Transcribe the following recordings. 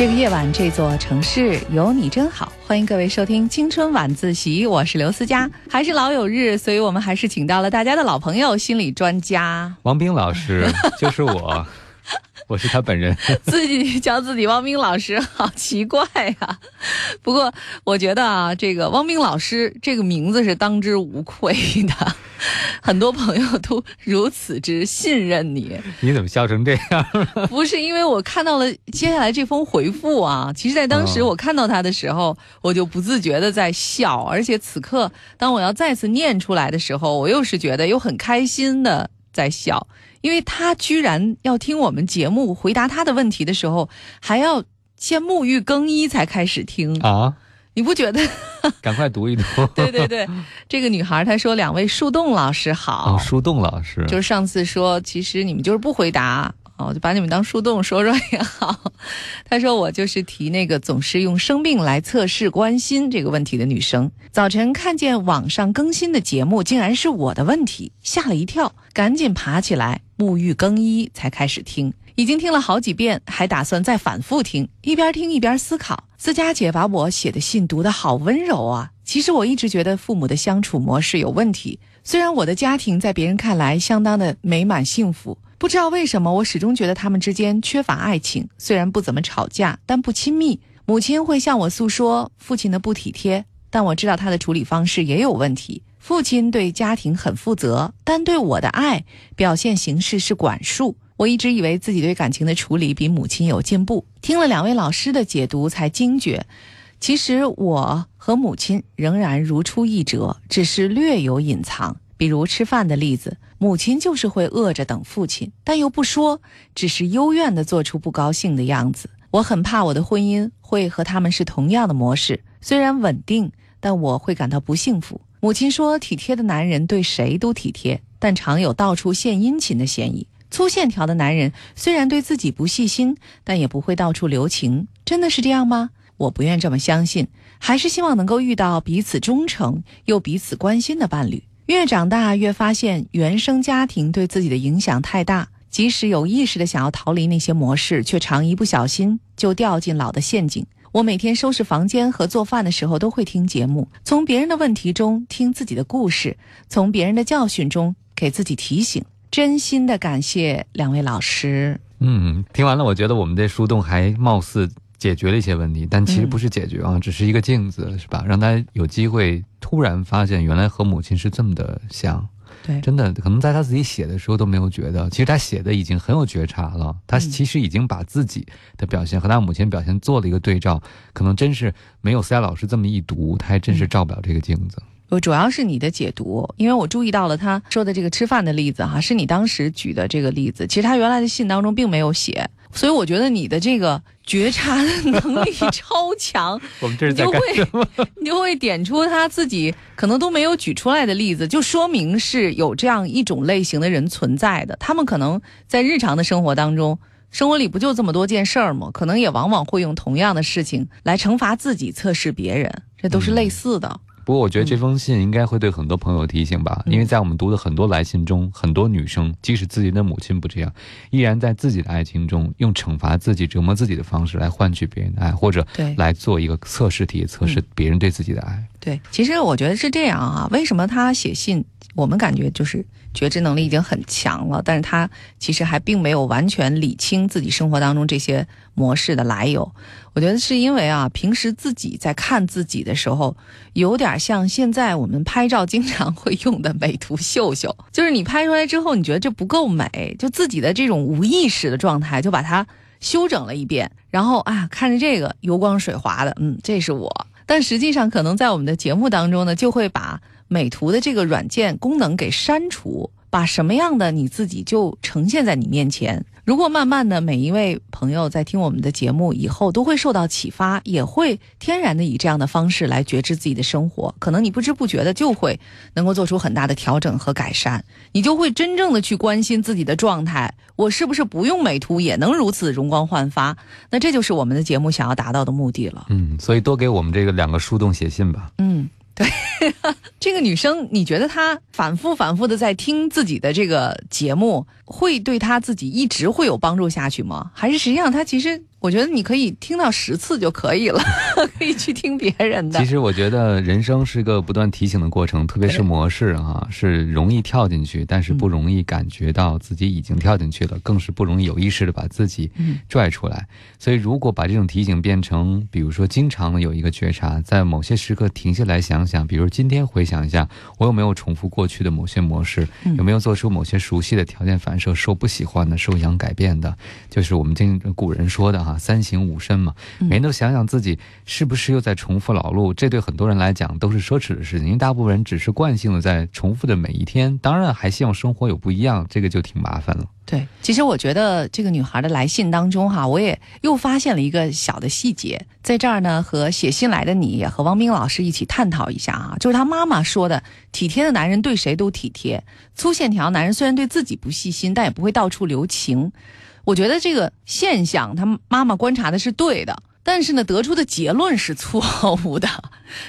这个夜晚，这座城市有你真好。欢迎各位收听《青春晚自习》，我是刘思佳。还是老友日，所以我们还是请到了大家的老朋友——心理专家王兵老师，就是我。我是他本人，自己叫自己汪冰老师，好奇怪呀。不过我觉得啊，这个汪冰老师这个名字是当之无愧的，很多朋友都如此之信任你。你怎么笑成这样？不是因为我看到了接下来这封回复啊，其实，在当时我看到他的时候，我就不自觉的在笑，而且此刻当我要再次念出来的时候，我又是觉得又很开心的在笑。因为他居然要听我们节目回答他的问题的时候，还要先沐浴更衣才开始听啊！你不觉得？赶快读一读。对对对，这个女孩她说：“两位树洞老师好。”树洞老师就是上次说，其实你们就是不回答。我就把你们当树洞说说也好。他说我就是提那个总是用生病来测试关心这个问题的女生。早晨看见网上更新的节目，竟然是我的问题，吓了一跳，赶紧爬起来沐浴更衣才开始听。已经听了好几遍，还打算再反复听。一边听一边思考。思佳姐把我写的信读得好温柔啊。其实我一直觉得父母的相处模式有问题。虽然我的家庭在别人看来相当的美满幸福。不知道为什么，我始终觉得他们之间缺乏爱情。虽然不怎么吵架，但不亲密。母亲会向我诉说父亲的不体贴，但我知道他的处理方式也有问题。父亲对家庭很负责，但对我的爱表现形式是管束。我一直以为自己对感情的处理比母亲有进步，听了两位老师的解读才惊觉，其实我和母亲仍然如出一辙，只是略有隐藏。比如吃饭的例子，母亲就是会饿着等父亲，但又不说，只是幽怨地做出不高兴的样子。我很怕我的婚姻会和他们是同样的模式，虽然稳定，但我会感到不幸福。母亲说，体贴的男人对谁都体贴，但常有到处献殷勤的嫌疑。粗线条的男人虽然对自己不细心，但也不会到处留情。真的是这样吗？我不愿这么相信，还是希望能够遇到彼此忠诚又彼此关心的伴侣。越长大，越发现原生家庭对自己的影响太大。即使有意识的想要逃离那些模式，却常一不小心就掉进老的陷阱。我每天收拾房间和做饭的时候都会听节目，从别人的问题中听自己的故事，从别人的教训中给自己提醒。真心的感谢两位老师。嗯，听完了，我觉得我们这树洞还貌似。解决了一些问题，但其实不是解决啊，只是一个镜子，是吧？让他有机会突然发现，原来和母亲是这么的像。对，真的，可能在他自己写的时候都没有觉得，其实他写的已经很有觉察了。他其实已经把自己的表现和他母亲表现做了一个对照，可能真是没有思佳老师这么一读，他还真是照不了这个镜子。我主要是你的解读，因为我注意到了他说的这个吃饭的例子哈，是你当时举的这个例子，其实他原来的信当中并没有写。所以我觉得你的这个觉察能力超强，我们这是在干什么？你就会点出他自己可能都没有举出来的例子，就说明是有这样一种类型的人存在的。他们可能在日常的生活当中，生活里不就这么多件事儿吗？可能也往往会用同样的事情来惩罚自己、测试别人，这都是类似的。不过，我觉得这封信应该会对很多朋友提醒吧，因为在我们读的很多来信中，很多女生即使自己的母亲不这样，依然在自己的爱情中用惩罚自己、折磨自己的方式来换取别人的爱，或者来做一个测试题，测试别人对自己的爱。对，其实我觉得是这样啊。为什么他写信，我们感觉就是觉知能力已经很强了，但是他其实还并没有完全理清自己生活当中这些模式的来由。我觉得是因为啊，平时自己在看自己的时候，有点像现在我们拍照经常会用的美图秀秀，就是你拍出来之后，你觉得这不够美，就自己的这种无意识的状态，就把它修整了一遍，然后啊，看着这个油光水滑的，嗯，这是我。但实际上，可能在我们的节目当中呢，就会把美图的这个软件功能给删除，把什么样的你自己就呈现在你面前。如果慢慢的每一位朋友在听我们的节目以后都会受到启发，也会天然的以这样的方式来觉知自己的生活，可能你不知不觉的就会能够做出很大的调整和改善，你就会真正的去关心自己的状态，我是不是不用美图也能如此容光焕发？那这就是我们的节目想要达到的目的了。嗯，所以多给我们这个两个树洞写信吧。嗯。对，这个女生，你觉得她反复反复的在听自己的这个节目，会对她自己一直会有帮助下去吗？还是实际上她其实我觉得你可以听到十次就可以了，可以去听别人的。其实我觉得人生是一个不断提醒的过程，特别是模式哈，是容易跳进去，但是不容易感觉到自己已经跳进去了，更是不容易有意识的把自己拽出来。所以，如果把这种提醒变成，比如说经常的有一个觉察，在某些时刻停下来想想，比如今天回想一下，我有没有重复过去的某些模式，有没有做出某些熟悉的条件反射，受不喜欢的，受想改变的，就是我们经古人说的哈。啊，三省吾身嘛，每天都想想自己是不是又在重复老路，这对很多人来讲都是奢侈的事情，因为大部分人只是惯性的在重复的每一天，当然还希望生活有不一样，这个就挺麻烦了。对，其实我觉得这个女孩的来信当中哈，我也又发现了一个小的细节，在这儿呢，和写信来的你和王斌老师一起探讨一下啊，就是她妈妈说的，体贴的男人对谁都体贴，粗线条男人虽然对自己不细心，但也不会到处留情。我觉得这个现象，他妈妈观察的是对的，但是呢，得出的结论是错误的，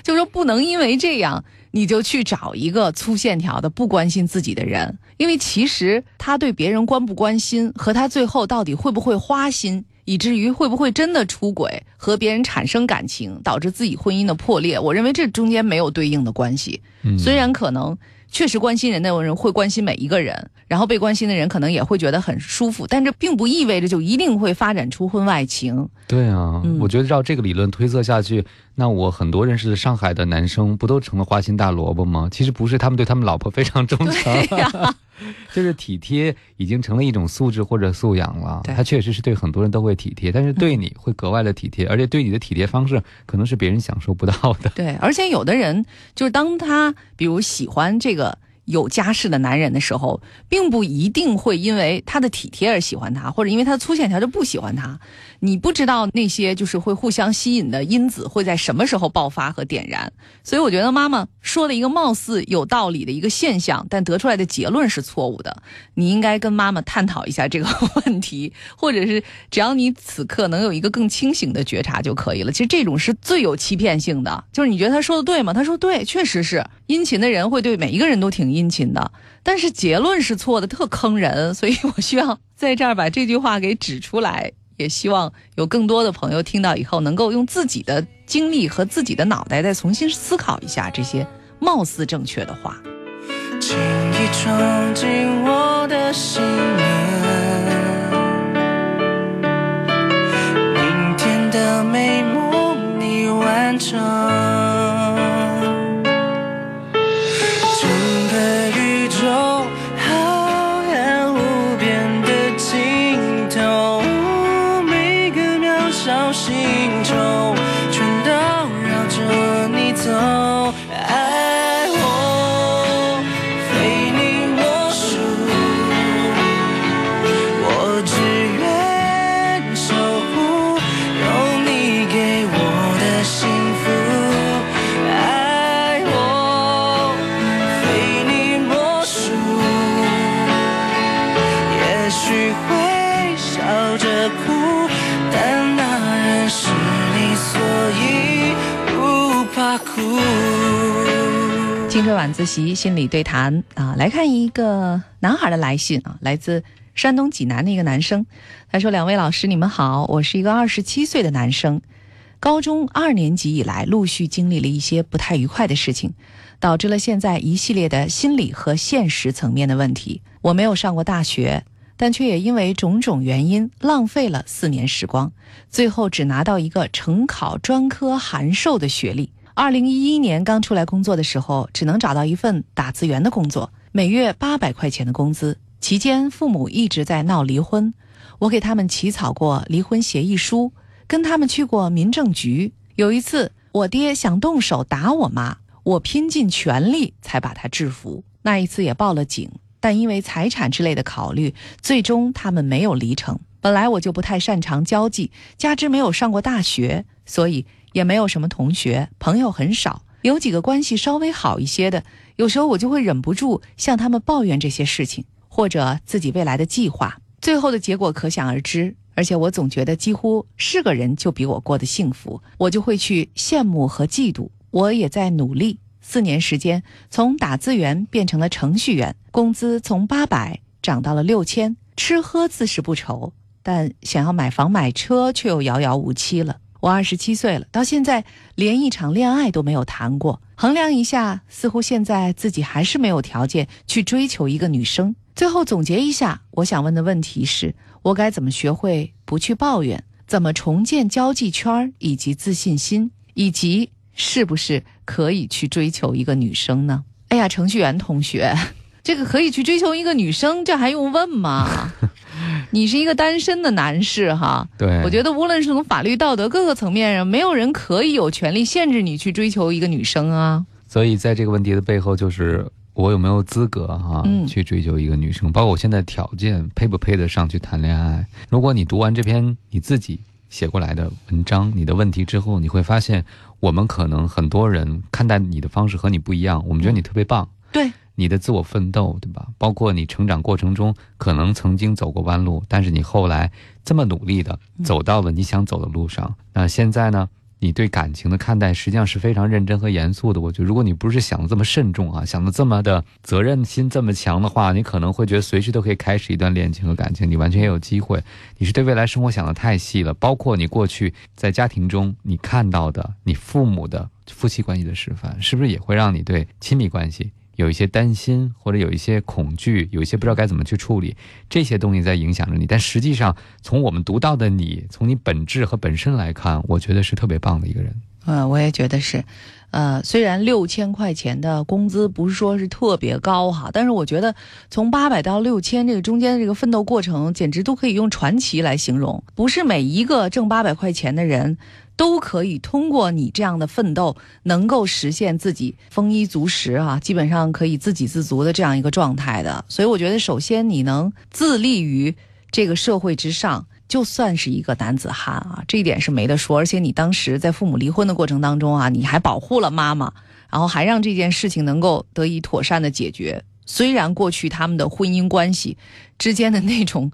就是说不能因为这样你就去找一个粗线条的不关心自己的人，因为其实他对别人关不关心和他最后到底会不会花心，以至于会不会真的出轨和别人产生感情，导致自己婚姻的破裂，我认为这中间没有对应的关系。虽然可能。确实关心人的人会关心每一个人，然后被关心的人可能也会觉得很舒服，但这并不意味着就一定会发展出婚外情。对啊，我觉得照这个理论推测下去。那我很多认识的上海的男生不都成了花心大萝卜吗？其实不是，他们对他们老婆非常忠诚，就是体贴已经成了一种素质或者素养了。他确实是对很多人都会体贴，但是对你会格外的体贴，而且对你的体贴方式可能是别人享受不到的。对，而且有的人就是当他比如喜欢这个。有家室的男人的时候，并不一定会因为他的体贴而喜欢他，或者因为他的粗线条就不喜欢他。你不知道那些就是会互相吸引的因子会在什么时候爆发和点燃。所以我觉得妈妈说了一个貌似有道理的一个现象，但得出来的结论是错误的。你应该跟妈妈探讨一下这个问题，或者是只要你此刻能有一个更清醒的觉察就可以了。其实这种是最有欺骗性的，就是你觉得他说的对吗？他说对，确实是殷勤的人会对每一个人都挺。殷勤的，但是结论是错的，特坑人，所以我需要在这儿把这句话给指出来，也希望有更多的朋友听到以后，能够用自己的经历和自己的脑袋再重新思考一下这些貌似正确的话。轻易闯进我的心明天的美梦你完成。但那人是你所以不怕哭青春晚自习心理对谈啊，来看一个男孩的来信啊，来自山东济南的一个男生，他说：“两位老师，你们好，我是一个二十七岁的男生，高中二年级以来，陆续经历了一些不太愉快的事情，导致了现在一系列的心理和现实层面的问题。我没有上过大学，但却也因为种种原因浪费了四年时光，最后只拿到一个成考专科函授的学历。”二零一一年刚出来工作的时候，只能找到一份打字员的工作，每月八百块钱的工资。期间父母一直在闹离婚，我给他们起草过离婚协议书，跟他们去过民政局。有一次，我爹想动手打我妈，我拼尽全力才把他制服。那一次也报了警，但因为财产之类的考虑，最终他们没有离成。本来我就不太擅长交际，加之没有上过大学，所以。也没有什么同学朋友很少，有几个关系稍微好一些的，有时候我就会忍不住向他们抱怨这些事情，或者自己未来的计划。最后的结果可想而知，而且我总觉得几乎是个人就比我过得幸福，我就会去羡慕和嫉妒。我也在努力，四年时间从打字员变成了程序员，工资从八百涨到了六千，吃喝自是不愁。但想要买房买车却又遥遥无期了。我二十七岁了，到现在连一场恋爱都没有谈过。衡量一下，似乎现在自己还是没有条件去追求一个女生。最后总结一下，我想问的问题是：我该怎么学会不去抱怨？怎么重建交际圈以及自信心？以及是不是可以去追求一个女生呢？哎呀，程序员同学。这个可以去追求一个女生，这还用问吗？你是一个单身的男士哈，对，我觉得无论是从法律、道德各个层面上，没有人可以有权利限制你去追求一个女生啊。所以在这个问题的背后，就是我有没有资格哈去追求一个女生，包括我现在条件配不配得上去谈恋爱。如果你读完这篇你自己写过来的文章，你的问题之后，你会发现，我们可能很多人看待你的方式和你不一样，我们觉得你特别棒，对。你的自我奋斗，对吧？包括你成长过程中可能曾经走过弯路，但是你后来这么努力的走到了你想走的路上。那现在呢？你对感情的看待实际上是非常认真和严肃的。我觉得，如果你不是想的这么慎重啊，想的这么的责任心这么强的话，你可能会觉得随时都可以开始一段恋情和感情，你完全也有机会。你是对未来生活想的太细了，包括你过去在家庭中你看到的你父母的夫妻关系的示范，是不是也会让你对亲密关系？有一些担心，或者有一些恐惧，有一些不知道该怎么去处理，这些东西在影响着你。但实际上，从我们读到的你，从你本质和本身来看，我觉得是特别棒的一个人。嗯，我也觉得是。呃，虽然六千块钱的工资不是说是特别高哈，但是我觉得从八百到六千这个中间的这个奋斗过程，简直都可以用传奇来形容。不是每一个挣八百块钱的人。都可以通过你这样的奋斗，能够实现自己丰衣足食啊，基本上可以自给自足的这样一个状态的。所以我觉得，首先你能自立于这个社会之上，就算是一个男子汉啊，这一点是没得说。而且你当时在父母离婚的过程当中啊，你还保护了妈妈，然后还让这件事情能够得以妥善的解决。虽然过去他们的婚姻关系之间的那种。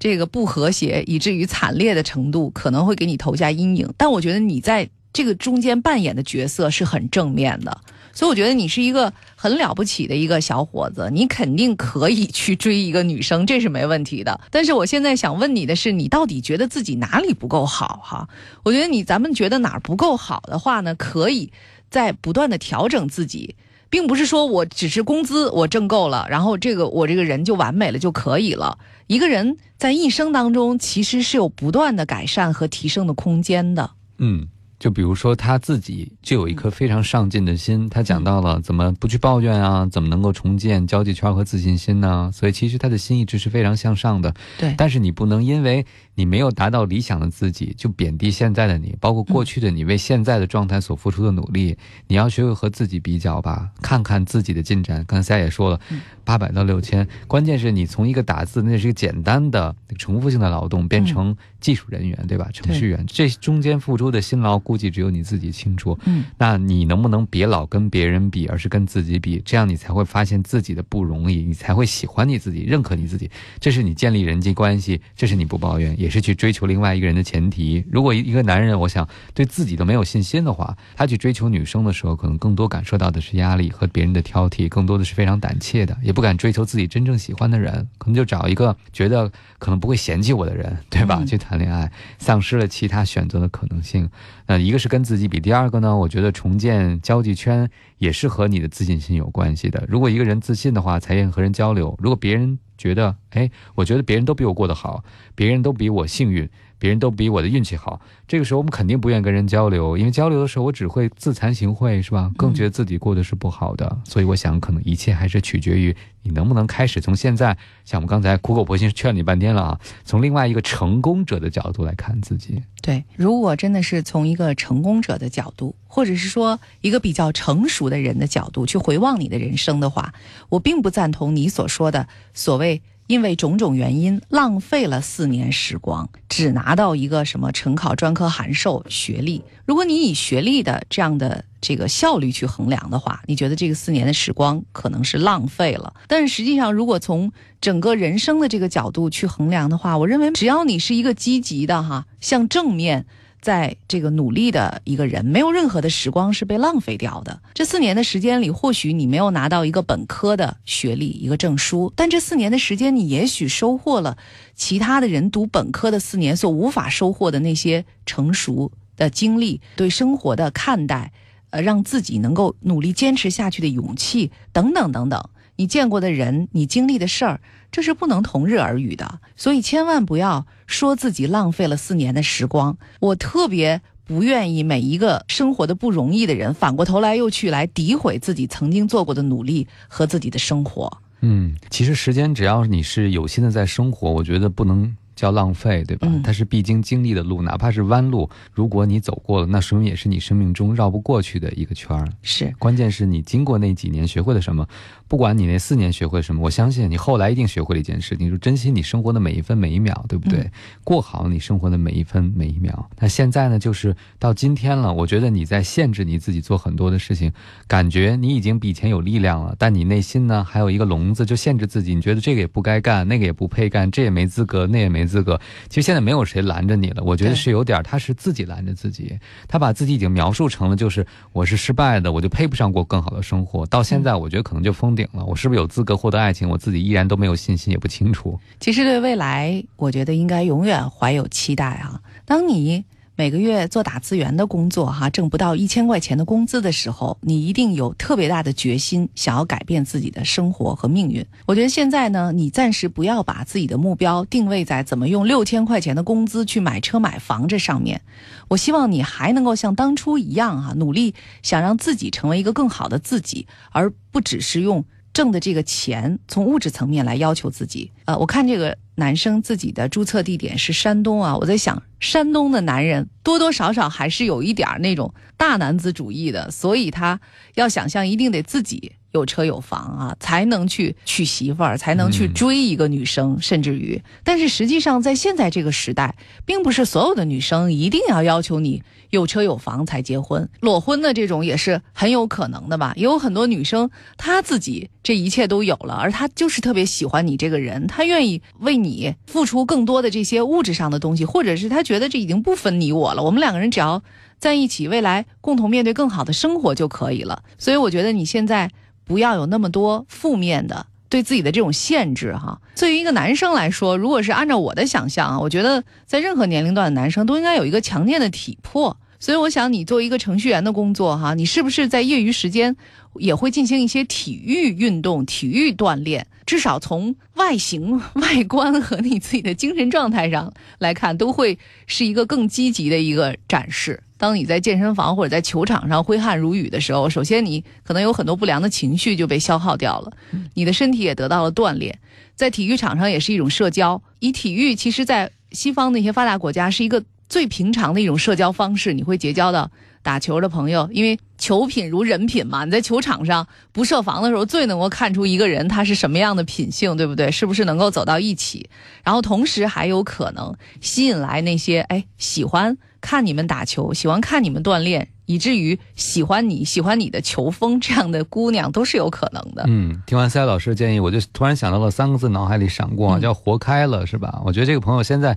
这个不和谐以至于惨烈的程度，可能会给你投下阴影。但我觉得你在这个中间扮演的角色是很正面的，所以我觉得你是一个很了不起的一个小伙子，你肯定可以去追一个女生，这是没问题的。但是我现在想问你的是，你到底觉得自己哪里不够好？哈，我觉得你咱们觉得哪儿不够好的话呢，可以在不断的调整自己。并不是说我只是工资我挣够了，然后这个我这个人就完美了就可以了。一个人在一生当中其实是有不断的改善和提升的空间的。嗯。就比如说他自己就有一颗非常上进的心，他讲到了怎么不去抱怨啊，怎么能够重建交际圈和自信心呢？所以其实他的心一直是非常向上的。对，但是你不能因为你没有达到理想的自己，就贬低现在的你，包括过去的你为现在的状态所付出的努力。你要学会和自己比较吧，看看自己的进展。刚才也说了，八百到六千，关键是你从一个打字那是一个简单的重复性的劳动，变成技术人员，对吧？程序员这中间付出的辛劳。估计只有你自己清楚。嗯，那你能不能别老跟别人比，而是跟自己比？这样你才会发现自己的不容易，你才会喜欢你自己，认可你自己。这是你建立人际关系，这是你不抱怨，也是去追求另外一个人的前提。如果一个男人，我想对自己都没有信心的话，他去追求女生的时候，可能更多感受到的是压力和别人的挑剔，更多的是非常胆怯的，也不敢追求自己真正喜欢的人，可能就找一个觉得可能不会嫌弃我的人，对吧？去谈恋爱，丧失了其他选择的可能性。那一个是跟自己比，第二个呢，我觉得重建交际圈也是和你的自信心有关系的。如果一个人自信的话，才愿意和人交流。如果别人觉得，哎，我觉得别人都比我过得好，别人都比我幸运。别人都比我的运气好，这个时候我们肯定不愿意跟人交流，因为交流的时候我只会自惭形秽，是吧？更觉得自己过得是不好的。所以我想，可能一切还是取决于你能不能开始从现在，像我们刚才苦口婆心劝你半天了啊，从另外一个成功者的角度来看自己。对，如果真的是从一个成功者的角度，或者是说一个比较成熟的人的角度去回望你的人生的话，我并不赞同你所说的所谓。因为种种原因，浪费了四年时光，只拿到一个什么成考专科函授学历。如果你以学历的这样的这个效率去衡量的话，你觉得这个四年的时光可能是浪费了。但是实际上，如果从整个人生的这个角度去衡量的话，我认为只要你是一个积极的哈，向正面在这个努力的一个人，没有任何的时光是被浪费掉的。这四年的时间里，或许你没有拿到一个本科的学历、一个证书，但这四年的时间，你也许收获了其他的人读本科的四年所无法收获的那些成熟的经历、对生活的看待，呃，让自己能够努力坚持下去的勇气，等等等等。你见过的人，你经历的事儿，这是不能同日而语的。所以千万不要说自己浪费了四年的时光。我特别不愿意每一个生活的不容易的人，反过头来又去来诋毁自己曾经做过的努力和自己的生活。嗯，其实时间只要你是有心的在生活，我觉得不能。叫浪费，对吧？它是必经经历的路，哪怕是弯路，如果你走过了，那说明也是你生命中绕不过去的一个圈儿。是，关键是你经过那几年学会了什么，不管你那四年学会什么，我相信你后来一定学会了一件事，情就珍惜你生活的每一分每一秒，对不对？过好你生活的每一分每一秒。那现在呢，就是到今天了，我觉得你在限制你自己做很多的事情，感觉你已经比以前有力量了，但你内心呢还有一个笼子，就限制自己，你觉得这个也不该干，那个也不配干，这也没资格，那也没。资格，其实现在没有谁拦着你了。我觉得是有点，他是自己拦着自己。他把自己已经描述成了，就是我是失败的，我就配不上过更好的生活。到现在，我觉得可能就封我是不是有资格获得爱情？我自己依然都没有信心，也不清楚。其实对未来，我觉得应该永远怀有期待啊。当你。每个月做打字员的工作，哈，挣不到一千块钱的工资的时候，你一定有特别大的决心，想要改变自己的生活和命运。我觉得现在呢，你暂时不要把自己的目标定位在怎么用六千块钱的工资去买车买房这上面。我希望你还能够像当初一样，哈，努力想让自己成为一个更好的自己，而不只是用挣的这个钱从物质层面来要求自己。呃，我看这个。男生自己的注册地点是山东啊，我在想，山东的男人多多少少还是有一点那种大男子主义的，所以他要想象一定得自己有车有房啊，才能去娶媳妇儿，才能去追一个女生，甚至于，但是实际上在现在这个时代，并不是所有的女生一定要要求你有车有房才结婚，裸婚的这种也是很有可能的吧？也有很多女生她自己这一切都有了，而她就是特别喜欢你这个人，她愿意为你。你付出更多的这些物质上的东西，或者是他觉得这已经不分你我了，我们两个人只要在一起，未来共同面对更好的生活就可以了。所以我觉得你现在不要有那么多负面的对自己的这种限制哈。对于一个男生来说，如果是按照我的想象啊，我觉得在任何年龄段的男生都应该有一个强健的体魄。所以我想你做一个程序员的工作哈，你是不是在业余时间？也会进行一些体育运动、体育锻炼，至少从外形、外观和你自己的精神状态上来看，都会是一个更积极的一个展示。当你在健身房或者在球场上挥汗如雨的时候，首先你可能有很多不良的情绪就被消耗掉了，你的身体也得到了锻炼。在体育场上也是一种社交，以体育其实，在西方那些发达国家是一个最平常的一种社交方式，你会结交到。打球的朋友，因为球品如人品嘛，你在球场上不设防的时候，最能够看出一个人他是什么样的品性，对不对？是不是能够走到一起？然后同时还有可能吸引来那些哎喜欢看你们打球、喜欢看你们锻炼，以至于喜欢你、喜欢你的球风这样的姑娘都是有可能的。嗯，听完赛老师的建议，我就突然想到了三个字，脑海里闪过，叫“活开了”，是吧？我觉得这个朋友现在。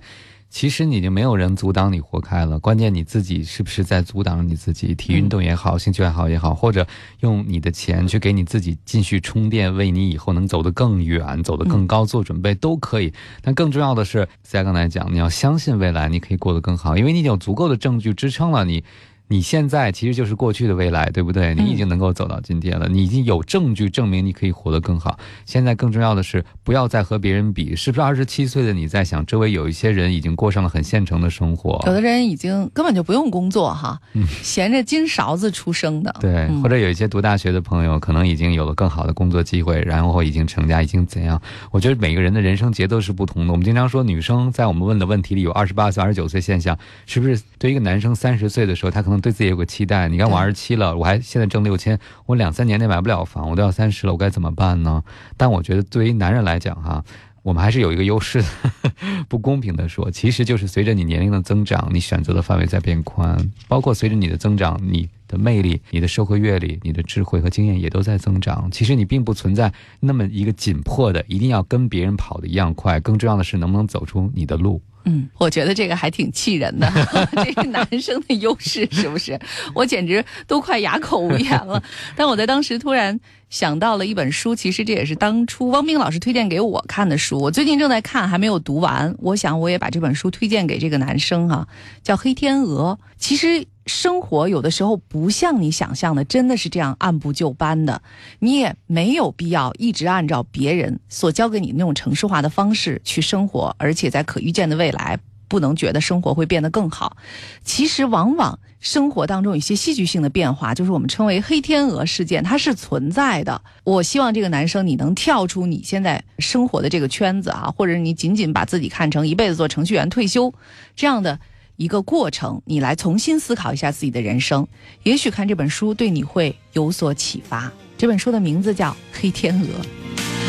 其实你已经没有人阻挡你活开了，关键你自己是不是在阻挡你自己？体育运动也好，兴趣爱好也好，或者用你的钱去给你自己继续充电，为你以后能走得更远、走得更高做准备都可以。但更重要的是，在刚才讲，你要相信未来你可以过得更好，因为你有足够的证据支撑了你。你现在其实就是过去的未来，对不对？你已经能够走到今天了，你已经有证据证明你可以活得更好。现在更重要的是，不要再和别人比。是不是二十七岁的你在想，周围有一些人已经过上了很现成的生活？有的人已经根本就不用工作哈，嗯、闲着金勺子出生的。对，或者有一些读大学的朋友，可能已经有了更好的工作机会，然后已经成家，已经怎样？我觉得每个人的人生节奏是不同的。我们经常说，女生在我们问的问题里有二十八岁、二十九岁现象，是不是？对一个男生三十岁的时候，他可能对自己有个期待。你看我二十七了，我还现在挣六千，我两三年内买不了房，我都要三十了，我该怎么办呢？但我觉得对于男人来讲，哈，我们还是有一个优势的。不公平的说，其实就是随着你年龄的增长，你选择的范围在变宽，包括随着你的增长，你的魅力、你的社会阅历、你的智慧和经验也都在增长。其实你并不存在那么一个紧迫的，一定要跟别人跑的一样快。更重要的是，能不能走出你的路。嗯，我觉得这个还挺气人的，这是男生的优势是不是？我简直都快哑口无言了。但我在当时突然想到了一本书，其实这也是当初汪冰老师推荐给我看的书。我最近正在看，还没有读完。我想我也把这本书推荐给这个男生哈，叫《黑天鹅》。其实生活有的时候不像你想象的，真的是这样按部就班的。你也没有必要一直按照别人所教给你那种城市化的方式去生活，而且在可预见的未来。不能觉得生活会变得更好，其实往往生活当中有一些戏剧性的变化，就是我们称为黑天鹅事件，它是存在的。我希望这个男生你能跳出你现在生活的这个圈子啊，或者你仅仅把自己看成一辈子做程序员退休这样的一个过程，你来重新思考一下自己的人生。也许看这本书对你会有所启发。这本书的名字叫《黑天鹅》。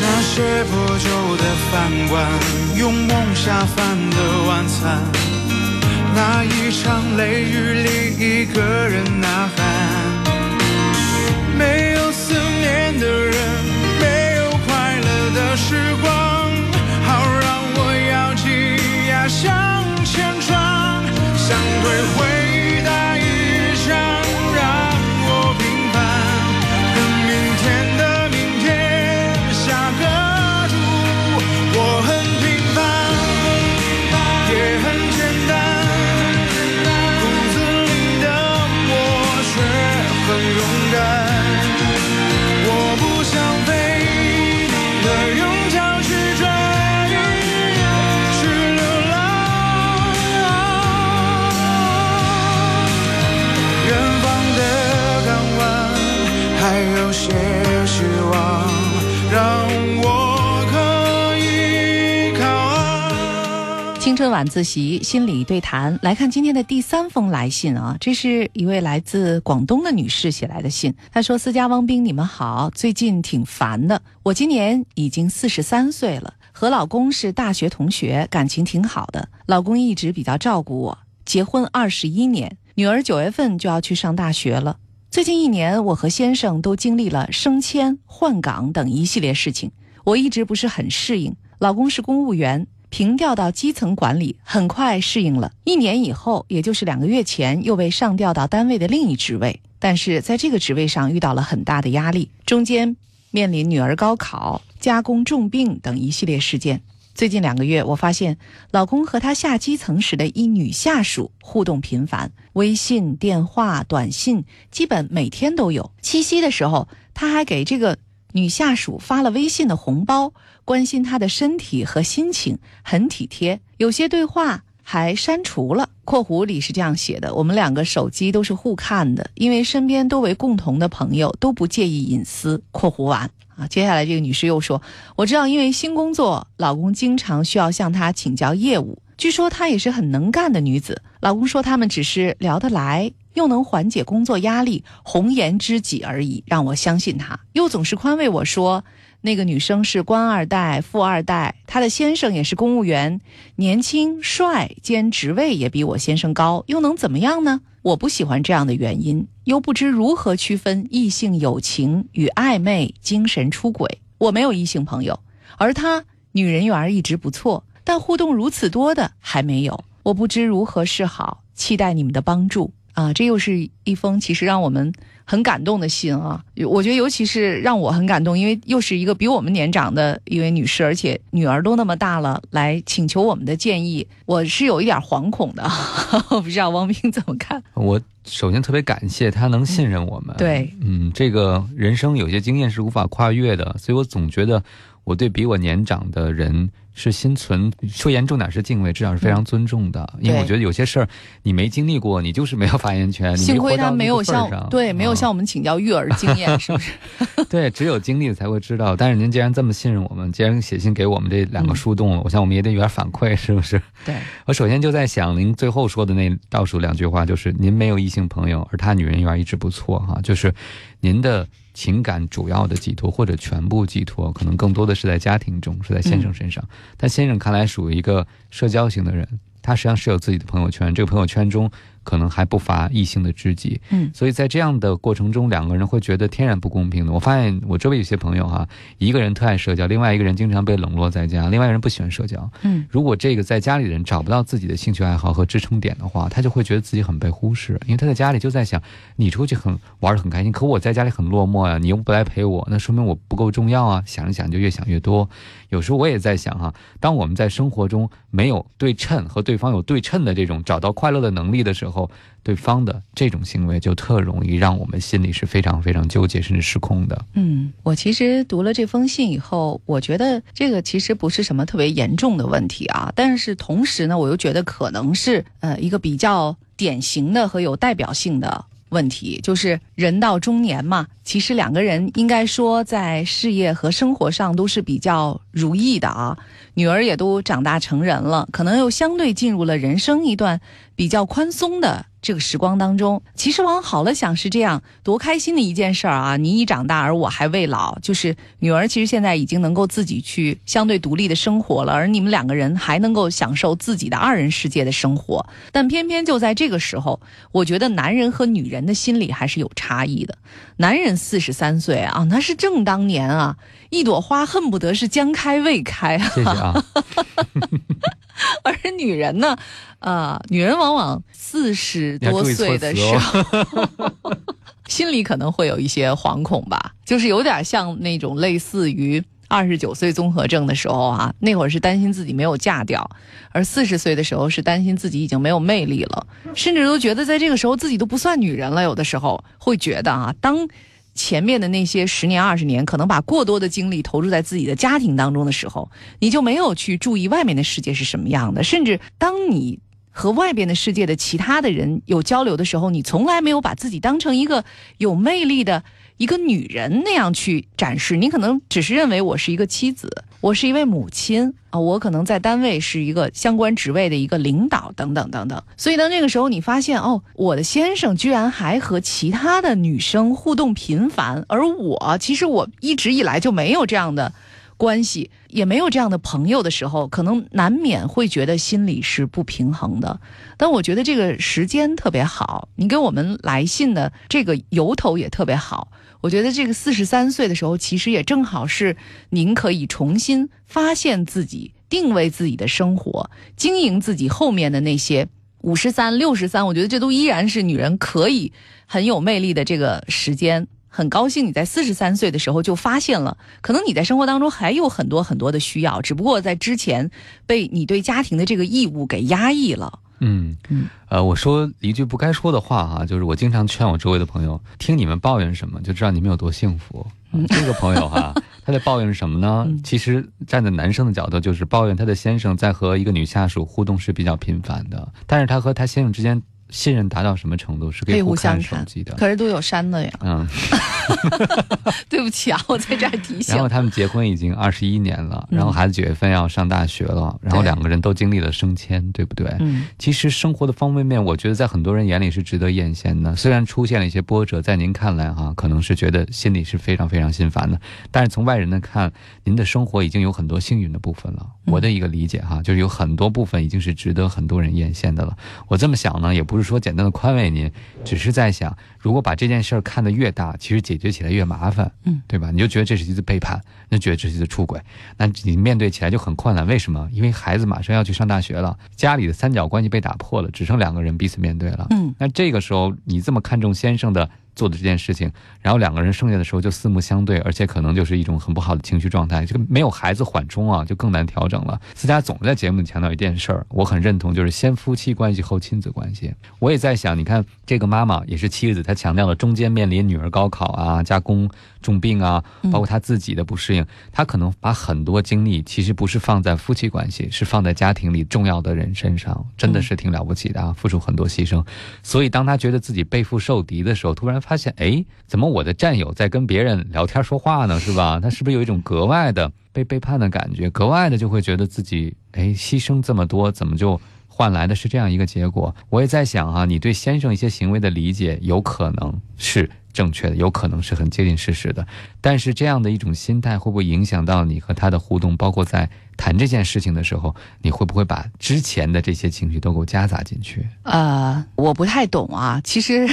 那些破旧的饭馆，用梦下饭的晚餐，那一场雷雨里一个人呐喊，没有思念的人，晚自习心理对谈，来看今天的第三封来信啊，这是一位来自广东的女士写来的信。她说：“思佳、汪冰，你们好，最近挺烦的。我今年已经四十三岁了，和老公是大学同学，感情挺好的。老公一直比较照顾我，结婚二十一年，女儿九月份就要去上大学了。最近一年，我和先生都经历了升迁、换岗等一系列事情，我一直不是很适应。老公是公务员。”平调到基层管理，很快适应了。一年以后，也就是两个月前，又被上调到单位的另一职位。但是在这个职位上遇到了很大的压力，中间面临女儿高考、家公重病等一系列事件。最近两个月，我发现老公和他下基层时的一女下属互动频繁，微信、电话、短信基本每天都有。七夕的时候，他还给这个女下属发了微信的红包。关心他的身体和心情，很体贴。有些对话还删除了。括弧里是这样写的：我们两个手机都是互看的，因为身边多为共同的朋友，都不介意隐私。括弧完啊，接下来这个女士又说：我知道，因为新工作，老公经常需要向她请教业务。据说她也是很能干的女子。老公说他们只是聊得来，又能缓解工作压力，红颜知己而已，让我相信他。又总是宽慰我说。那个女生是官二代、富二代，她的先生也是公务员，年轻帅，兼职位也比我先生高，又能怎么样呢？我不喜欢这样的原因，又不知如何区分异性友情与暧昧、精神出轨。我没有异性朋友，而他女人缘一直不错，但互动如此多的还没有，我不知如何是好，期待你们的帮助啊！这又是一封其实让我们。很感动的信啊，我觉得尤其是让我很感动，因为又是一个比我们年长的一位女士，而且女儿都那么大了，来请求我们的建议，我是有一点惶恐的。我不知道汪冰怎么看。我首先特别感谢她能信任我们。对，嗯，这个人生有些经验是无法跨越的，所以我总觉得我对比我年长的人。是心存说严重点是敬畏，至少是非常尊重的。因为我觉得有些事儿你没经历过，你就是没有发言权。幸亏他没有向对没有向我们请教育儿经验，是不是？对，只有经历了才会知道。但是您既然这么信任我们，既然写信给我们这两个树洞，我想我们也得有点反馈，是不是？对。我首先就在想，您最后说的那倒数两句话，就是您没有异性朋友，而他女人缘一直不错哈，就是您的。情感主要的寄托或者全部寄托，可能更多的是在家庭中，是在先生身上。但先生看来属于一个社交型的人，他实际上是有自己的朋友圈。这个朋友圈中可能还不乏异性的知己。嗯所以在这样的过程中，两个人会觉得天然不公平的。我发现我周围有些朋友哈、一个人特爱社交，另外一个人经常被冷落在家，另外一个人不喜欢社交。嗯如果这个在家里的人找不到自己的兴趣爱好和支撑点的话，他就会觉得自己很被忽视，因为他在家里就在想，你出去很玩的很开心，可我在家里很落寞呀、你又不来陪我，那说明我不够重要啊。想一想就越想越多。有时候我也在想哈、当我们在生活中没有对称和对方有对称的这种找到快乐的能力的时候，对方的这种行为就特容易让我们心里是非常非常纠结甚至失控的。嗯，我其实读了这封信以后，我觉得这个其实不是什么特别严重的问题啊，但是同时呢，我又觉得可能是呃一个比较典型的和有代表性的问题，就是人到中年嘛，其实两个人应该说在事业和生活上都是比较如意的啊，女儿也都长大成人了，可能又相对进入了人生一段比较宽松的这个时光当中。其实往好了想是这样，多开心的一件事儿啊！你已长大，而我还未老，就是女儿其实现在已经能够自己去相对独立的生活了，而你们两个人还能够享受自己的二人世界的生活。但偏偏就在这个时候，我觉得男人和女人的心理还是有差异的。男人四十三岁啊，那是正当年啊，一朵花恨不得是将开未开啊。谢谢啊，而女人呢，呃，女人往往四十多岁的时候，心里可能会有一些惶恐吧，就是有点像那种类似于二十九岁综合症的时候啊，那会儿是担心自己没有嫁掉，而四十岁的时候是担心自己已经没有魅力了，甚至都觉得在这个时候自己都不算女人了。有的时候会觉得啊，当前面的那些十年二十年，可能把过多的精力投入在自己的家庭当中的时候，你就没有去注意外面的世界是什么样的，甚至当你和外边的世界的其他的人有交流的时候，你从来没有把自己当成一个有魅力的一个女人那样去展示，你可能只是认为我是一个妻子，我是一位母亲啊，我可能在单位是一个相关职位的一个领导等等等等。所以当这个时候你发现哦，我的先生居然还和其他的女生互动频繁，而我其实我一直以来就没有这样的。关系也没有这样的朋友的时候，可能难免会觉得心里是不平衡的。但我觉得这个时间特别好，你给我们来信的这个由头也特别好。我觉得这个四十三岁的时候，其实也正好是您可以重新发现自己、定位自己的生活、经营自己后面的那些五十三、六十三。我觉得这都依然是女人可以很有魅力的这个时间。很高兴你在四十三岁的时候就发现了，可能你在生活当中还有很多很多的需要，只不过在之前被你对家庭的这个义务给压抑了。嗯嗯，呃，我说一句不该说的话哈、就是我经常劝我周围的朋友，听你们抱怨什么，就知道你们有多幸福。嗯这个朋友哈、他在抱怨什么呢？嗯其实站在男生的角度，就是抱怨他的先生在和一个女下属互动是比较频繁的，但是他和他先生之间信任达到什么程度，是可以互相看手机的。可是都有删的呀。嗯，对不起啊，我在这儿提醒然。后他们结婚已经二十一年了，嗯然后孩子九月份要上大学了，然后两个人都经历了升迁，对不对？嗯其实生活的方方面面，我觉得在很多人眼里是值得艳羡的。虽然出现了一些波折，在您看来哈、可能是觉得心里是非常非常心烦的，但是从外人的看，您的生活已经有很多幸运的部分了。嗯我的一个理解哈、就是有很多部分已经是值得很多人艳羡的了。我这么想呢，也不是说简单的宽慰您，只是在想，如果把这件事儿看得越大，其实解决起来越麻烦，嗯，对吧？你就觉得这是一次背叛，那觉得这是一次出轨，那你面对起来就很困难。为什么？因为孩子马上要去上大学了，家里的三角关系被打破了，只剩两个人彼此面对了。嗯那这个时候，你这么看重先生的做的这件事情，然后两个人剩下的时候就四目相对，而且可能就是一种很不好的情绪状态。这个没有孩子缓冲啊，就更难调整了。思佳总在节目里强调一件事儿，我很认同，就是先夫妻关系后亲子关系。我也在想，你看这个妈妈也是妻子，她强调了中间面临女儿高考啊、加公重病啊，包括他自己的不适应，他可能把很多精力其实不是放在夫妻关系，是放在家庭里重要的人身上，真的是挺了不起的啊，付出很多牺牲。所以当他觉得自己背负受敌的时候，突然发现，哎，怎么我的战友在跟别人聊天说话呢？是吧？他是不是有一种格外的被背叛的感觉？格外的就会觉得自己，哎，牺牲这么多，怎么就？换来的是这样一个结果。我也在想啊，你对先生一些行为的理解有可能是正确的，有可能是很接近事实的，但是这样的一种心态会不会影响到你和他的互动？包括在谈这件事情的时候，你会不会把之前的这些情绪都给我夹杂进去？呃，我不太懂啊。其实，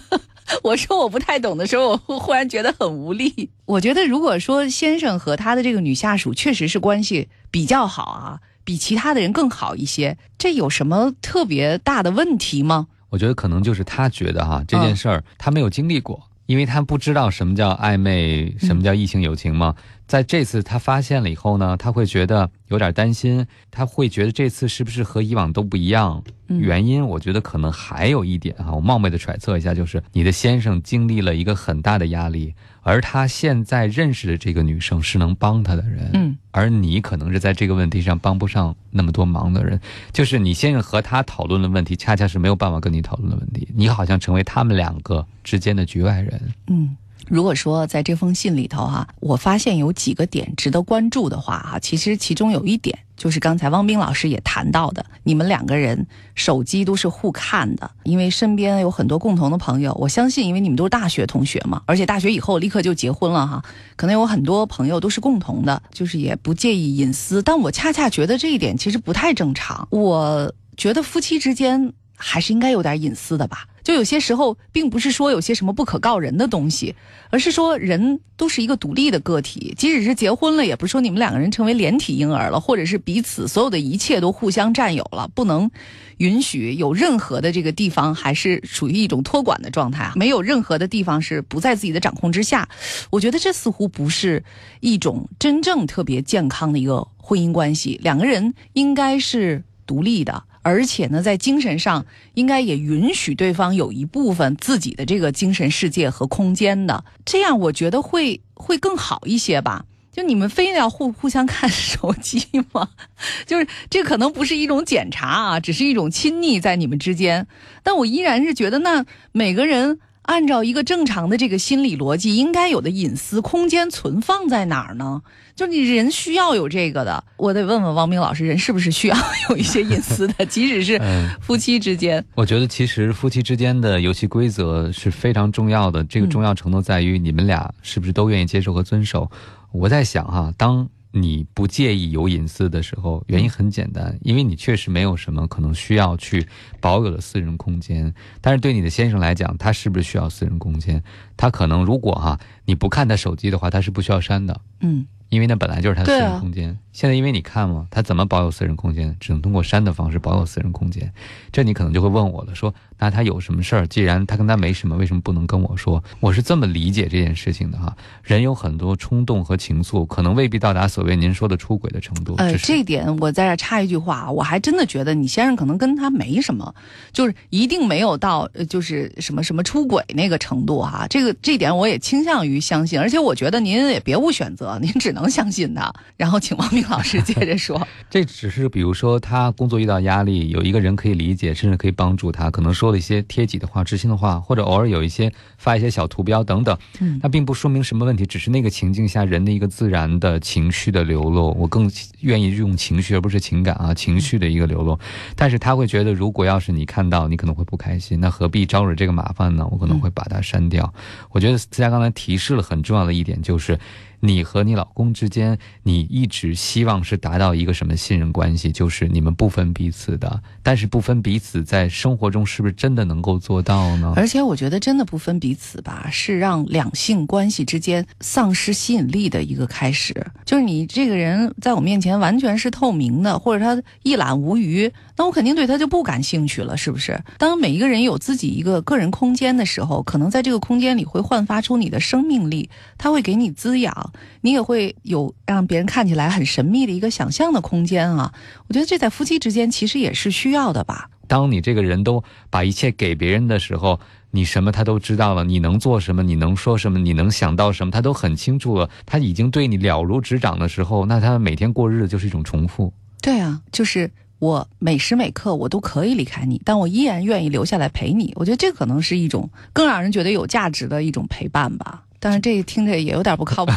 我说我不太懂的时候，我忽然觉得很无力。我觉得，如果说先生和他的这个女下属确实是关系比较好啊，比其他的人更好一些，这有什么特别大的问题吗？我觉得可能就是他觉得哈这件事儿他没有经历过，因为他不知道什么叫暧昧，什么叫异性友情嘛。在这次他发现了以后呢，他会觉得有点担心，他会觉得这次是不是和以往都不一样？原因我觉得可能还有一点哈，我冒昧的揣测一下，就是你的先生经历了一个很大的压力，而他现在认识的这个女生是能帮他的人，嗯，而你可能是在这个问题上帮不上那么多忙的人，就是你先生和他讨论的问题，恰恰是没有办法跟你讨论的问题，你好像成为他们两个之间的局外人，嗯。如果说在这封信里头哈，我发现有几个点值得关注的话哈，其实其中有一点就是刚才汪冰老师也谈到的，你们两个人手机都是互看的，因为身边有很多共同的朋友，我相信，因为你们都是大学同学嘛，而且大学以后立刻就结婚了哈，可能有很多朋友都是共同的，就是也不介意隐私，但我恰恰觉得这一点其实不太正常，我觉得夫妻之间还是应该有点隐私的吧。就有些时候，并不是说有些什么不可告人的东西，而是说人都是一个独立的个体。即使是结婚了，也不是说你们两个人成为连体婴儿了，或者是彼此所有的一切都互相占有了，不能允许有任何的这个地方还是属于一种托管的状态，没有任何的地方是不在自己的掌控之下。我觉得这似乎不是一种真正特别健康的一个婚姻关系。两个人应该是独立的。而且呢，在精神上应该也允许对方有一部分自己的这个精神世界和空间的，这样我觉得会会更好一些吧。就你们非要互互相看手机吗？就是这可能不是一种检查啊，只是一种亲昵在你们之间。但我依然是觉得，那每个人按照一个正常的这个心理逻辑，应该有的隐私空间存放在哪儿呢？就你人需要有这个的，我得问问王明老师，人是不是需要有一些隐私的？即使是 夫妻之间，我觉得其实夫妻之间的游戏规则是非常重要的。这个重要程度在于你们俩是不是都愿意接受和遵守。我在想哈，当你不介意有隐私的时候，原因很简单，因为你确实没有什么可能需要去保有的私人空间。但是对你的先生来讲，他是不是需要私人空间？他可能如果哈你不看他手机的话，他是不需要删的。嗯。因为那本来就是他私人空间，现在因为你看嘛，他怎么保有私人空间？只能通过删的方式保有私人空间。这你可能就会问我了，说那他有什么事儿？既然他跟他没什么，为什么不能跟我说？我是这么理解这件事情的哈。人有很多冲动和情愫，可能未必到达所谓您说的出轨的程度。呃，这点我在这插一句话，我还真的觉得你先生可能跟他没什么，就是一定没有到就是什么什么出轨那个程度哈。这个这点我也倾向于相信，而且我觉得您也别无选择，您只能。能相信他，然后请王明老师接着说。这只是比如说他工作遇到压力，有一个人可以理解，甚至可以帮助他，可能说了一些贴己的话、知心的话，或者偶尔有一些发一些小图标等等。嗯，那并不说明什么问题，只是那个情境下人的一个自然的情绪的流露。我更愿意用情绪而不是情感啊，情绪的一个流露。但是他会觉得，如果要是你看到，你可能会不开心，那何必招惹这个麻烦呢？我可能会把它删掉。我觉得思佳刚才提示了很重要的一点，就是。你和你老公之间，你一直希望是达到一个什么信任关系？就是你们不分彼此的，但是不分彼此在生活中是不是真的能够做到呢？而且我觉得真的不分彼此吧，是让两性关系之间丧失吸引力的一个开始。就是你这个人在我面前完全是透明的，或者他一览无余，那我肯定对他就不感兴趣了，是不是？当每一个人有自己一个个人空间的时候，可能在这个空间里会焕发出你的生命力，他会给你滋养。你也会有让别人看起来很神秘的一个想象的空间啊！我觉得这在夫妻之间其实也是需要的吧。当你这个人都把一切给别人的时候，你什么他都知道了，你能做什么，你能说什么，你能想到什么，他都很清楚了。他已经对你了如指掌的时候，那他每天过日子就是一种重复。对啊，就是我每时每刻我都可以离开你，但我依然愿意留下来陪你。我觉得这可能是一种更让人觉得有价值的一种陪伴吧。当然这听着也有点不靠谱，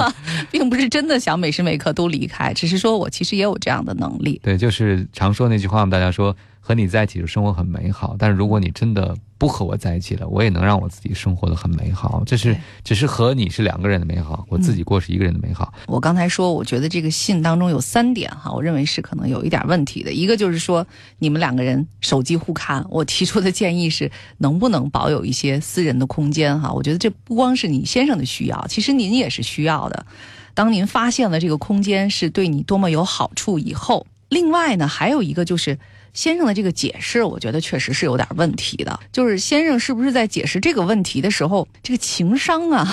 并不是真的想每时每刻都离开，只是说我其实也有这样的能力。对，就是常说那句话嘛，大家说和你在一起的生活很美好，但是如果你真的。不和我在一起了，我也能让我自己生活的很美好。这是只是和你是两个人的美好，我自己过是一个人的美好。我刚才说，我觉得这个信当中有三点哈，我认为是可能有一点问题的。一个就是说，你们两个人手机互看，我提出的建议是，能不能保有一些私人的空间哈？我觉得这不光是你先生的需要，其实您也是需要的。当您发现了这个空间是对你多么有好处以后，另外呢，还有一个就是。先生的这个解释，我觉得确实是有点问题的。就是先生是不是在解释这个问题的时候，这个情商啊？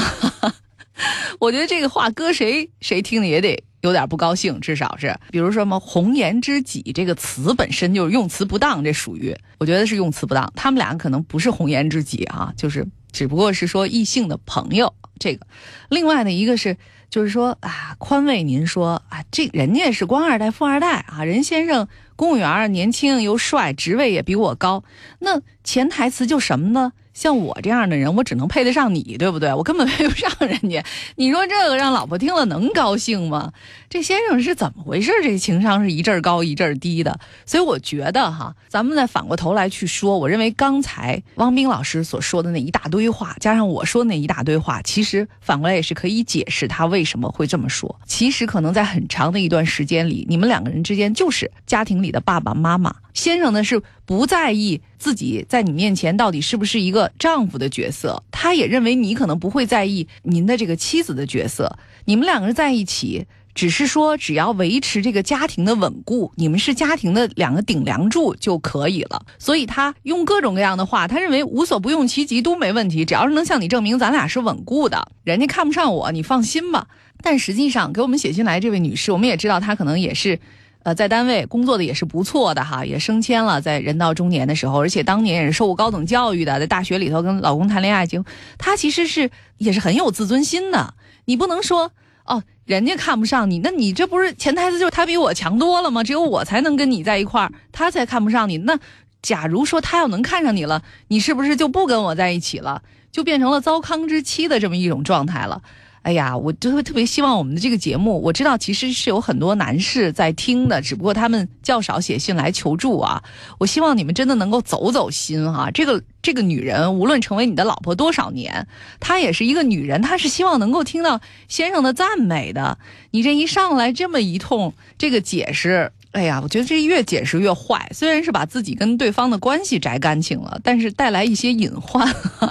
我觉得这个话搁谁谁听了也得有点不高兴，至少是，比如说什么“红颜知己”这个词本身就是用词不当，这属于我觉得是用词不当。他们俩可能不是红颜知己啊，就是只不过是说异性的朋友。这个，另外呢，一个是就是说啊，宽慰您说啊，这人家是官二代、富二代啊，人先生。公务员年轻又帅，职位也比我高，那潜台词就什么呢？像我这样的人，我只能配得上你，对不对？我根本配不上人家。你说这个让老婆听了能高兴吗？这先生是怎么回事？这情商是一阵高一阵低的。所以我觉得哈，咱们再反过头来去说，我认为刚才汪冰老师所说的那一大堆话，加上我说的那一大堆话，其实反过来也是可以解释他为什么会这么说。其实可能在很长的一段时间里，你们两个人之间就是家庭里的爸爸妈妈。先生呢是不在意自己在你面前到底是不是一个丈夫的角色，他也认为你可能不会在意您的这个妻子的角色。你们两个人在一起，只是说只要维持这个家庭的稳固，你们是家庭的两个顶梁柱就可以了。所以他用各种各样的话，他认为无所不用其极都没问题，只要是能向你证明咱俩是稳固的，人家看不上我，你放心吧。但实际上给我们写信来这位女士，我们也知道她可能也是。呃，在单位工作的也是不错的哈，也升迁了，在人到中年的时候，而且当年也是受过高等教育的，在大学里头跟老公谈恋爱，就她其实是也是很有自尊心的。你不能说哦，人家看不上你，那你这不是潜台词就是他比我强多了吗？只有我才能跟你在一块儿，他才看不上你。那假如说他要能看上你了，你是不是就不跟我在一起了？就变成了糟糠之妻的这么一种状态了？哎呀，我就会特别希望我们的这个节目，我知道其实是有很多男士在听的，只不过他们较少写信来求助啊。我希望你们真的能够走走心哈，这个这个女人无论成为你的老婆多少年，她也是一个女人，她是希望能够听到先生的赞美的。你这一上来这么一通这个解释。哎呀，我觉得这越解释越坏。虽然是把自己跟对方的关系摘干净了，但是带来一些隐患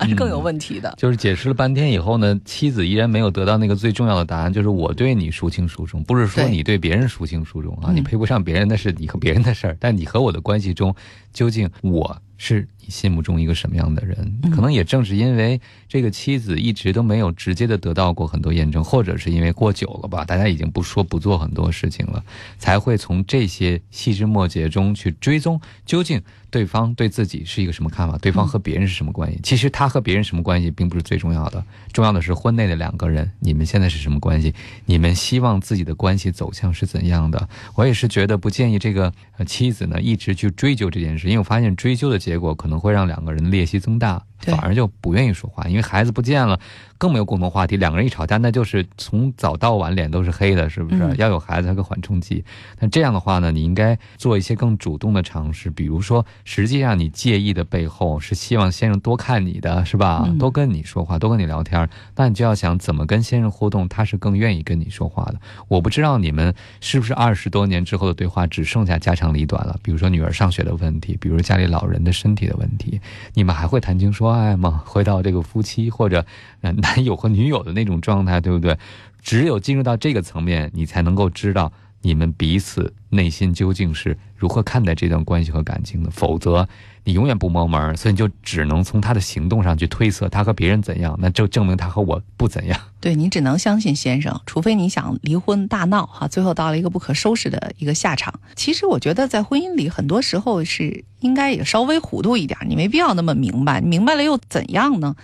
是更有问题的。就是解释了半天以后呢，妻子依然没有得到那个最重要的答案，就是我对你孰轻孰重，不是说你对别人孰轻孰重啊，你配不上别人那是你和别人的事儿，但你和我的关系中，究竟我是。你心目中一个什么样的人？可能也正是因为这个妻子一直都没有直接的得到过很多验证，或者是因为过久了吧，大家已经不说不做很多事情了，才会从这些细枝末节中去追踪究竟。对方对自己是一个什么看法？对方和别人是什么关系？其实他和别人什么关系并不是最重要的，重要的是婚内的两个人，你们现在是什么关系？你们希望自己的关系走向是怎样的？我也是觉得不建议这个妻子呢一直去追究这件事，因为我发现追究的结果可能会让两个人的裂隙增大。反而就不愿意说话，因为孩子不见了，更没有共同话题。两个人一吵架，那就是从早到晚脸都是黑的，是不是？要有孩子，还个缓冲期。那这样的话呢，你应该做一些更主动的尝试，比如说，实际上你介意的背后是希望先生多看你的，是吧？多跟你说话，多跟你聊天。那你就要想怎么跟先生互动，他是更愿意跟你说话的。我不知道你们是不是二十多年之后的对话只剩下家长里短了，比如说女儿上学的问题，比如家里老人的身体的问题，你们还会谈情说。爱吗？回到这个夫妻或者男友和女友的那种状态，对不对？只有进入到这个层面，你才能够知道你们彼此内心究竟是如何看待这段关系和感情的。否则，你永远不摸门，所以你就只能从他的行动上去推测他和别人怎样，那就证明他和我不怎样。对你只能相信先生，除非你想离婚大闹哈，最后到了一个不可收拾的一个下场。其实我觉得在婚姻里，很多时候是应该也稍微糊涂一点，你没必要那么明白，明白了又怎样呢？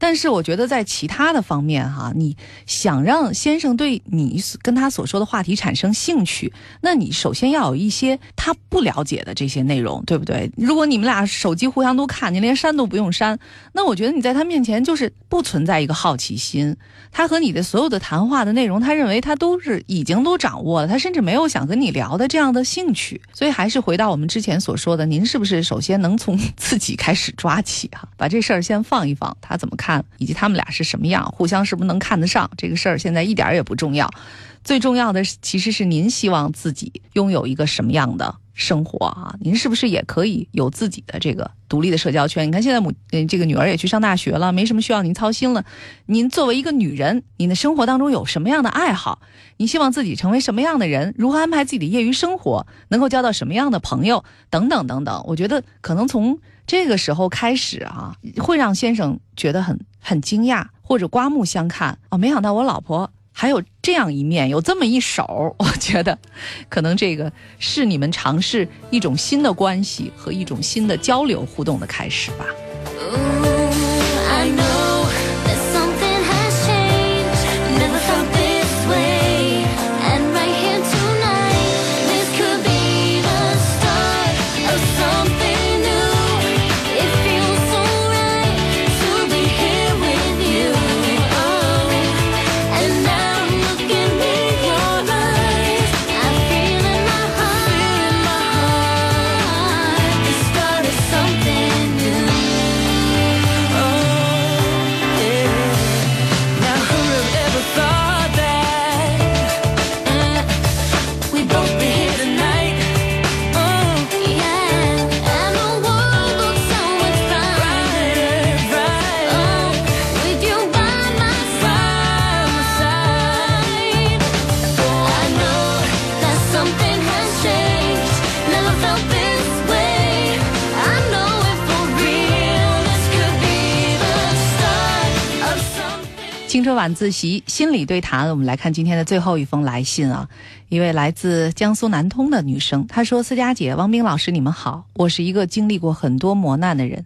但是我觉得在其他的方面哈，你想让先生对你跟他所说的话题产生兴趣，那你首先。要有一些他不了解的这些内容，对不对？如果你们俩手机互相都看，你连删都不用删，那我觉得你在他面前就是不存在一个好奇心。他和你的所有的谈话的内容，他认为他都是已经都掌握了，他甚至没有想跟你聊的这样的兴趣。所以还是回到我们之前所说的，您是不是首先能从自己开始抓起哈，把这事儿先放一放，他怎么看，以及他们俩是什么样，互相是不是能看得上，这个事儿现在一点也不重要。最重要的其实是您希望自己拥有一个什么样的生活啊？您是不是也可以有自己的这个独立的社交圈？你看现在母嗯这个女儿也去上大学了，没什么需要您操心了。您作为一个女人，您的生活当中有什么样的爱好？你希望自己成为什么样的人？如何安排自己的业余生活？能够交到什么样的朋友？等等等等。我觉得可能从这个时候开始啊，会让先生觉得很很惊讶或者刮目相看哦，没想到我老婆。还有这样一面，有这么一手，我觉得，可能这个是你们尝试一种新的关系和一种新的交流互动的开始吧。晚自习心理对谈，我们来看今天的最后一封来信啊，一位来自江苏南通的女生，她说：“思佳姐、汪冰老师，你们好，我是一个经历过很多磨难的人，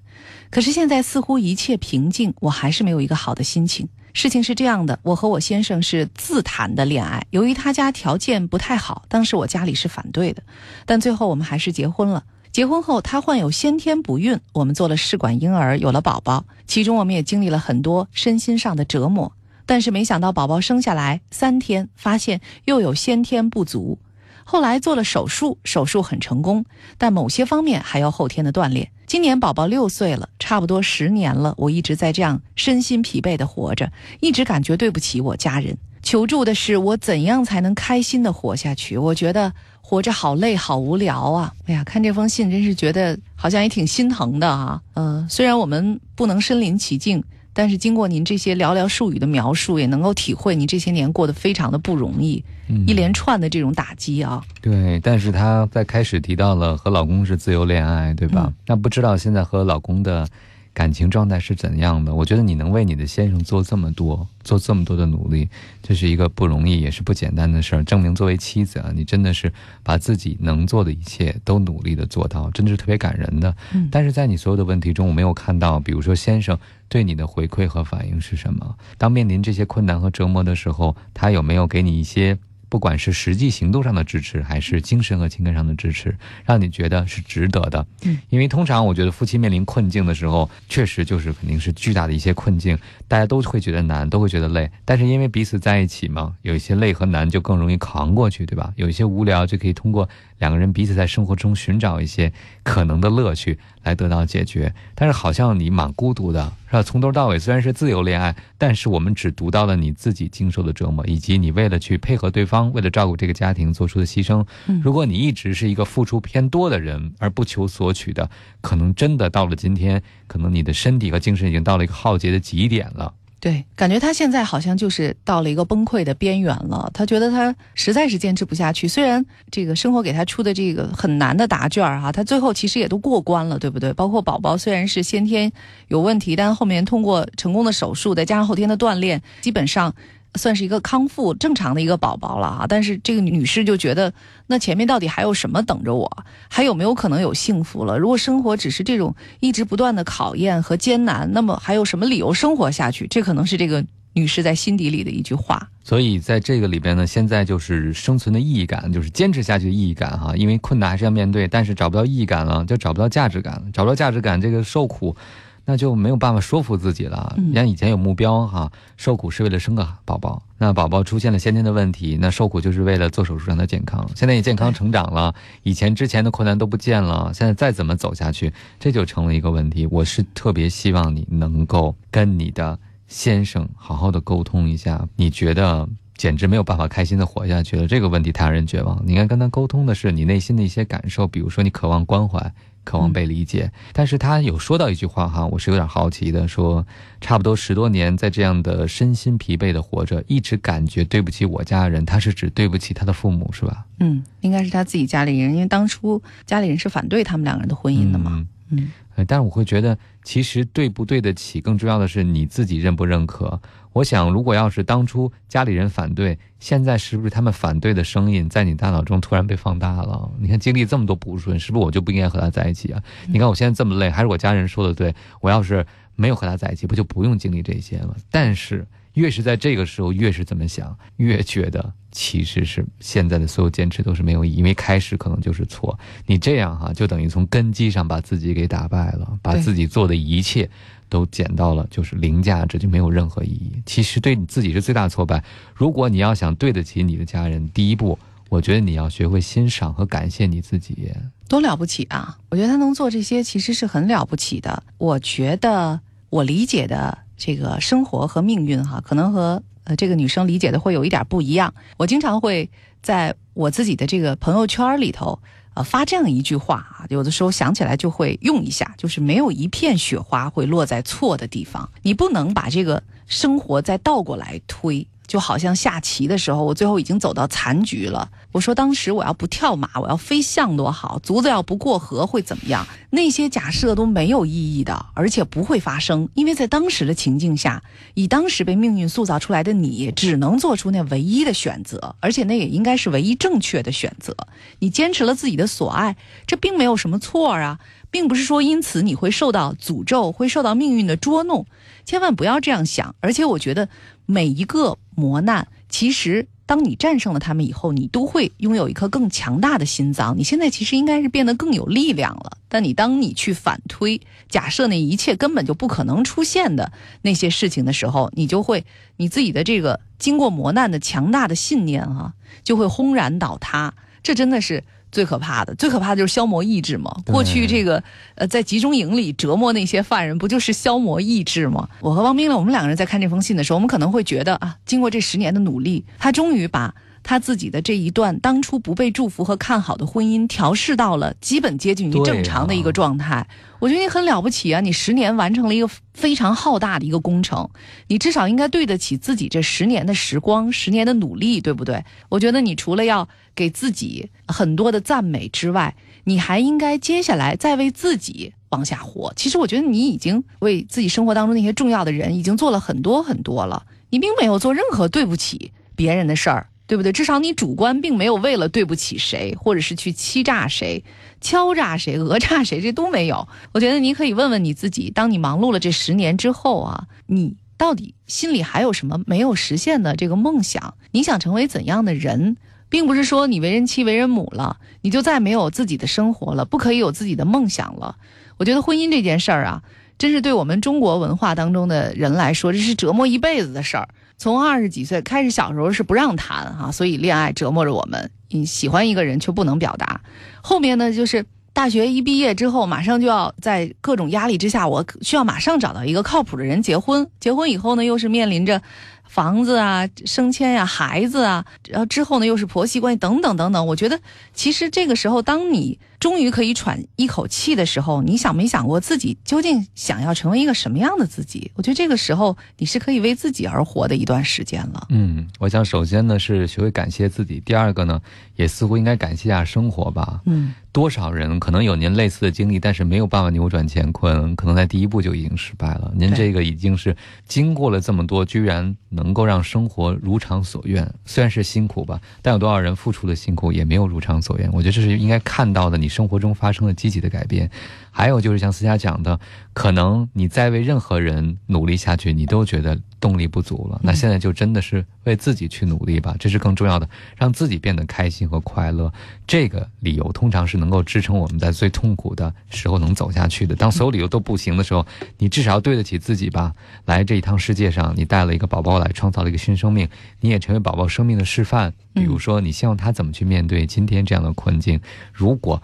可是现在似乎一切平静，我还是没有一个好的心情。事情是这样的，我和我先生是自谈的恋爱，由于他家条件不太好，当时我家里是反对的，但最后我们还是结婚了。结婚后，他患有先天不孕，我们做了试管婴儿，有了宝宝，其中我们也经历了很多身心上的折磨。”但是没想到宝宝生下来三天，发现又有先天不足，后来做了手术，手术很成功，但某些方面还要后天的锻炼。今年宝宝六岁了，差不多十年了，我一直在这样身心疲惫的活着，一直感觉对不起我家人。求助的是我怎样才能开心的活下去？我觉得活着好累，好无聊啊！哎呀，看这封信真是觉得好像也挺心疼的哈。嗯，虽然我们不能身临其境。但是经过您这些寥寥数语的描述，也能够体会您这些年过得非常的不容易，一连串的这种打击啊。对，但是她在开始提到了和老公是自由恋爱，对吧？那不知道现在和老公的。感情状态是怎样的？我觉得你能为你的先生做这么多，做这么多的努力，这是一个不容易，也是不简单的事儿。证明作为妻子啊，你真的是把自己能做的一切都努力的做到，真的是特别感人的。但是在你所有的问题中，我没有看到，比如说先生对你的回馈和反应是什么？当面临这些困难和折磨的时候，他有没有给你一些？不管是实际行动上的支持，还是精神和情感上的支持，让你觉得是值得的。嗯，因为通常我觉得夫妻面临困境的时候，确实就是肯定是巨大的一些困境，大家都会觉得难，都会觉得累。但是因为彼此在一起嘛，有一些累和难就更容易扛过去，对吧？有一些无聊就可以通过。两个人彼此在生活中寻找一些可能的乐趣来得到解决，但是好像你蛮孤独的，是吧？从头到尾虽然是自由恋爱，但是我们只读到了你自己经受的折磨，以及你为了去配合对方，为了照顾这个家庭做出的牺牲。如果你一直是一个付出偏多的人，而不求索取的，可能真的到了今天，可能你的身体和精神已经到了一个浩劫的极点了。对，感觉他现在好像就是到了一个崩溃的边缘了。他觉得他实在是坚持不下去。虽然这个生活给他出的这个很难的答卷儿哈，他最后其实也都过关了，对不对？包括宝宝虽然是先天有问题，但后面通过成功的手术，再加上后天的锻炼，基本上。算是一个康复正常的一个宝宝了啊，但是这个女士就觉得，那前面到底还有什么等着我？还有没有可能有幸福了？如果生活只是这种一直不断的考验和艰难，那么还有什么理由生活下去？这可能是这个女士在心底里的一句话。所以在这个里边呢，现在就是生存的意义感，就是坚持下去的意义感哈。因为困难还是要面对，但是找不到意义感了，就找不到价值感了，找不到价值感，这个受苦。那就没有办法说服自己了。嗯你看以前有目标哈，受苦是为了生个宝宝，那宝宝出现了先天的问题，那受苦就是为了做手术让他健康。现在也健康成长了，以前之前的困难都不见了，现在再怎么走下去，这就成了一个问题。我是特别希望你能够跟你的先生好好的沟通一下，你觉得。简直没有办法开心的活下去了，这个问题太让人绝望。你应该跟他沟通的是你内心的一些感受，比如说你渴望关怀，渴望被理解。但是他有说到一句话哈，我是有点好奇的，说差不多十多年在这样的身心疲惫的活着，一直感觉对不起我家人，他是指对不起他的父母是吧？嗯，应该是他自己家里人，因为当初家里人是反对他们两个人的婚姻的嘛。嗯嗯呃，但是我会觉得，其实对不对得起，更重要的是你自己认不认可。我想，如果要是当初家里人反对，现在是不是他们反对的声音在你大脑中突然被放大了？你看，经历这么多不顺，是不是我就不应该和他在一起啊？你看我现在这么累，还是我家人说的对？我要是没有和他在一起，不就不用经历这些了？但是越是在这个时候，越是这么想，越觉得其实是现在的所有坚持都是没有意义，因为开始可能就是错。你这样哈、就等于从根基上把自己给打败了，把自己做的一切都减到了就是零价值，就没有任何意义。其实对你自己是最大的挫败。如果你要想对得起你的家人，第一步，我觉得你要学会欣赏和感谢你自己。多了不起啊！我觉得他能做这些，其实是很了不起的。我觉得我理解的这个生活和命运哈，可能和呃这个女生理解的会有一点不一样。我经常会在我自己的这个朋友圈里头。呃，发这样一句话啊，有的时候想起来就会用一下，就是没有一片雪花会落在错的地方。你不能把这个生活再倒过来推，就好像下棋的时候，我最后已经走到残局了。我说当时我要不跳马，我要飞象多好，卒子要不过河会怎么样？那些假设都没有意义的，而且不会发生，因为在当时的情境下，以当时被命运塑造出来的你，只能做出那唯一的选择，而且那也应该是唯一正确的选择。你坚持了自己的所爱，这并没有什么错啊，并不是说因此你会受到诅咒，会受到命运的捉弄，千万不要这样想。而且我觉得每一个磨难，其实当你战胜了他们以后，你都会拥有一颗更强大的心脏。你现在其实应该是变得更有力量了。但你当你去反推，假设那一切根本就不可能出现的那些事情的时候，你就会你自己的这个经过磨难的强大的信念啊，就会轰然倒塌。这真的是最可怕的，最可怕的就是消磨意志嘛。过去这个呃，在集中营里折磨那些犯人，不就是消磨意志吗？我和汪冰呢，我们两个人在看这封信的时候，我们可能会觉得啊，经过这十年的努力，他终于把他自己的这一段当初不被祝福和看好的婚姻调试到了基本接近于正常的一个啊状态。我觉得你很了不起啊！你十年完成了一个非常浩大的一个工程，你至少应该对得起自己这十年的时光、十年的努力，对不对？我觉得你除了要给自己很多的赞美之外，你还应该接下来再为自己往下活。其实我觉得你已经为自己生活当中那些重要的人已经做了很多很多了，你并没有做任何对不起别人的事儿。对不对？至少你主观并没有为了对不起谁，或者是去欺诈谁、敲诈谁、讹诈谁，这都没有。我觉得你可以问问你自己，当你忙碌了这十年之后啊，你到底心里还有什么没有实现的这个梦想？你想成为怎样的人？并不是说你为人妻、为人母了，你就再没有自己的生活了，不可以有自己的梦想了。我觉得婚姻这件事儿啊，真是对我们中国文化当中的人来说，这是折磨一辈子的事儿。从二十几岁开始，小时候是不让谈哈、所以恋爱折磨着我们。你喜欢一个人却不能表达，后面呢就是大学一毕业之后，马上就要在各种压力之下，我需要马上找到一个靠谱的人结婚。结婚以后呢，又是面临着房子啊、升迁呀、孩子啊，然后之后呢又是婆媳关系等等等等。我觉得其实这个时候，当你终于可以喘一口气的时候，你想没想过自己究竟想要成为一个什么样的自己？我觉得这个时候你是可以为自己而活的一段时间了。嗯，我想首先呢是学会感谢自己，第二个呢也似乎应该感谢一下生活吧。嗯，多少人可能有您类似的经历，但是没有办法扭转乾坤，可能在第一步就已经失败了。您这个已经是经过了这么多，居然能能够让生活如偿所愿。虽然是辛苦吧，但有多少人付出的辛苦也没有如偿所愿？我觉得这是应该看到的，你生活中发生了积极的改变。还有就是像思佳讲的，可能你再为任何人努力下去，你都觉得动力不足了。那现在就真的是为自己去努力吧，这是更重要的，让自己变得开心和快乐。这个理由通常是能够支撑我们在最痛苦的时候能走下去的。当所有理由都不行的时候，你至少要对得起自己吧。来这一趟世界上，你带了一个宝宝来，创造了一个新生命，你也成为宝宝生命的示范。比如说，你希望他怎么去面对今天这样的困境？如果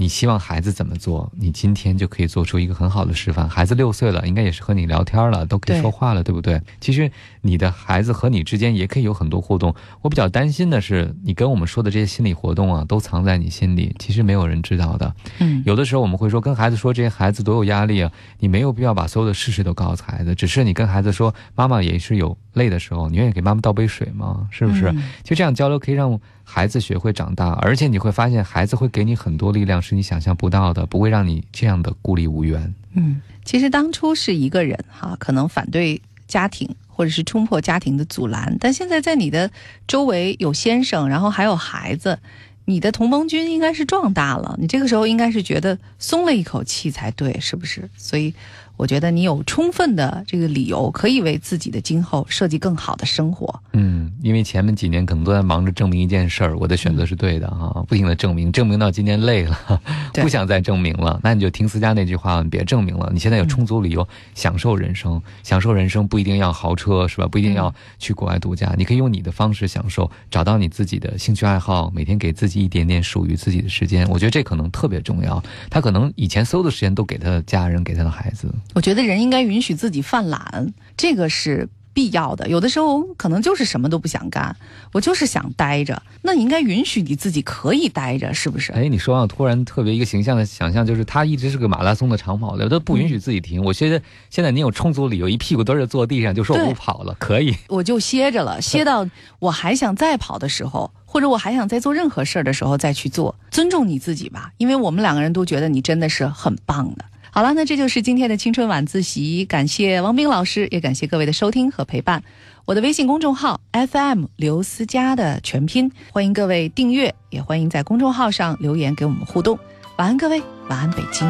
你希望孩子怎么做，你今天就可以做出一个很好的示范。孩子六岁了，应该也是和你聊天了，都可以说话了，对不对？其实你的孩子和你之间也可以有很多互动。我比较担心的是，你跟我们说的这些心理活动啊，都藏在你心里，其实没有人知道的。嗯，有的时候我们会说，跟孩子说这些孩子多有压力啊，你没有必要把所有的事实都告诉孩子，只是你跟孩子说，妈妈也是有累的时候，你愿意给妈妈倒杯水吗？是不是？就这样交流可以让。孩子学会长大，而且你会发现，孩子会给你很多力量，是你想象不到的，不会让你这样的孤立无援。嗯，其实当初是一个人哈，可能反对家庭，或者是冲破家庭的阻拦，但现在在你的周围有先生，然后还有孩子，你的同盟军应该是壮大了，你这个时候应该是觉得松了一口气才对，是不是？所以。我觉得你有充分的这个理由，可以为自己的今后设计更好的生活。嗯，因为前面几年可能都在忙着证明一件事儿，我的选择是对的啊，不停的证明，证明到今天累了，不想再证明了。那你就听思佳那句话，别证明了。你现在有充足理由享受人生，享受人生不一定要豪车是吧？不一定要去国外度假，你可以用你的方式享受，找到你自己的兴趣爱好，每天给自己一点点属于自己的时间。我觉得这可能特别重要。他可能以前所有的时间都给他的家人，给他的孩子。我觉得人应该允许自己犯懒，这个是必要的。有的时候可能就是什么都不想干，我就是想待着。那你应该允许你自己可以待着，是不是？哎，你说完，突然特别一个形象的想象，就是他一直是个马拉松的长跑的，都不允许自己停。我觉得现在你有充足理由，一屁股墩儿坐地上就说我不跑了，可以，我就歇着了，歇到我还想再跑的时候，或者我还想再做任何事儿的时候再去做。尊重你自己吧，因为我们两个人都觉得你真的是很棒的。好了，那这就是今天的青春晚自习，感谢王斌老师，也感谢各位的收听和陪伴。我的微信公众号 FM 刘思佳的全拼，欢迎各位订阅，也欢迎在公众号上留言给我们互动。晚安，各位，晚安，北京。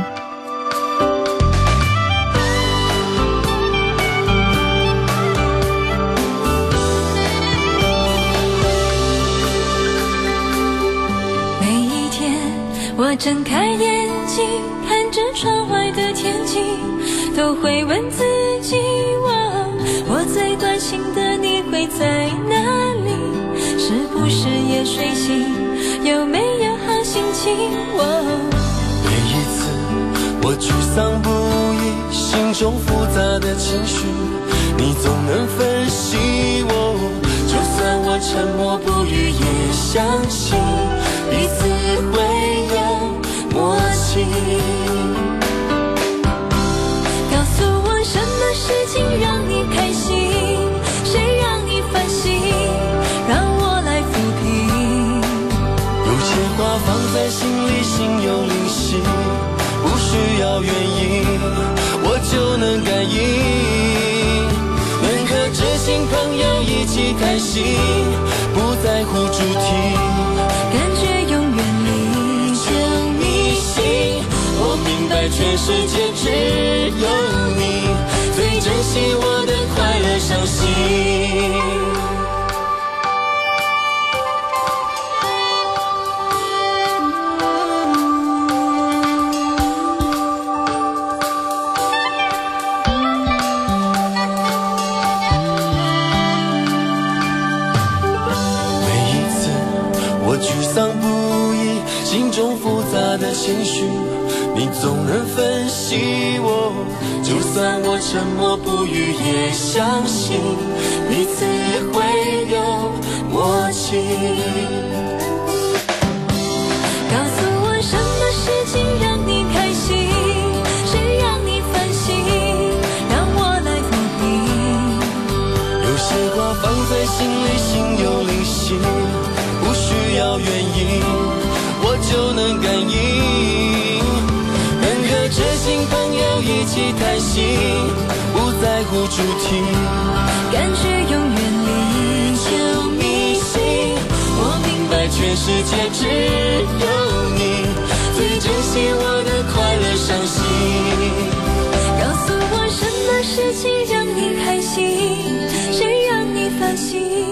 每一天，我睁开眼睛，窗外的天气。都会问自己，我我最关心的你会在哪里？是不是也睡醒？有没有好心情？每一次我沮丧不已，心中复杂的情绪，你总能分析我。就算我沉默不语，也相信彼此会有默契。一起开心，不在乎主题，感觉永远历久弥新。我明白，全世界只有你最。珍惜我的快乐伤心。情绪，你总能分析我。就算我沉默不语，也相信彼此会有默契。告诉我什么事情让你开心，谁让你烦心，让我来抚平。有些话放在心里，心有灵犀，不需要原因，就能感应，能和知心朋友一起谈心，不在乎主题，感觉永远离你清，我明白全世界只有你最珍惜我的快乐伤心，告诉我什么事情让你开心，谁让你烦心。